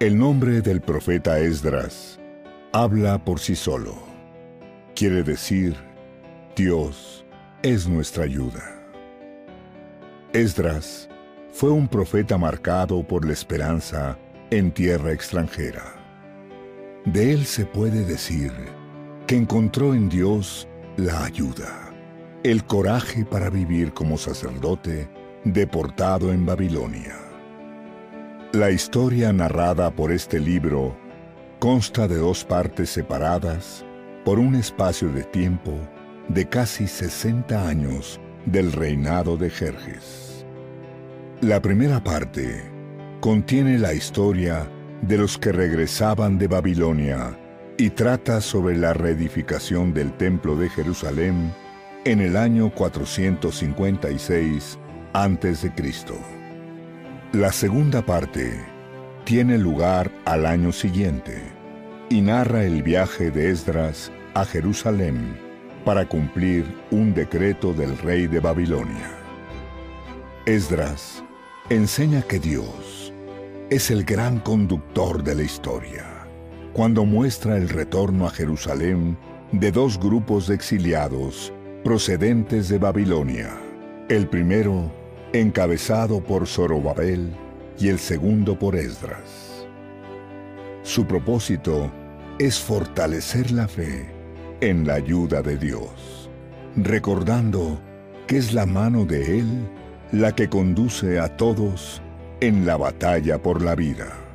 El nombre del profeta Esdras habla por sí solo. Quiere decir, Dios es nuestra ayuda. Esdras fue un profeta marcado por la esperanza en tierra extranjera. De él se puede decir que encontró en Dios la ayuda, el coraje para vivir como sacerdote deportado en Babilonia. La historia narrada por este libro consta de dos partes separadas por un espacio de tiempo de casi 60 años del reinado de Jerjes. La primera parte contiene la historia de los que regresaban de Babilonia y trata sobre la reedificación del Templo de Jerusalén en el año 456 a.C. La segunda parte tiene lugar al año siguiente y narra el viaje de Esdras a Jerusalén para cumplir un decreto del rey de Babilonia. Esdras enseña que Dios es el gran conductor de la historia cuando muestra el retorno a Jerusalén de dos grupos de exiliados procedentes de Babilonia. El primero, encabezado por Zorobabel, y el segundo por Esdras. Su propósito es fortalecer la fe en la ayuda de Dios, recordando que es la mano de Él la que conduce a todos en la batalla por la vida.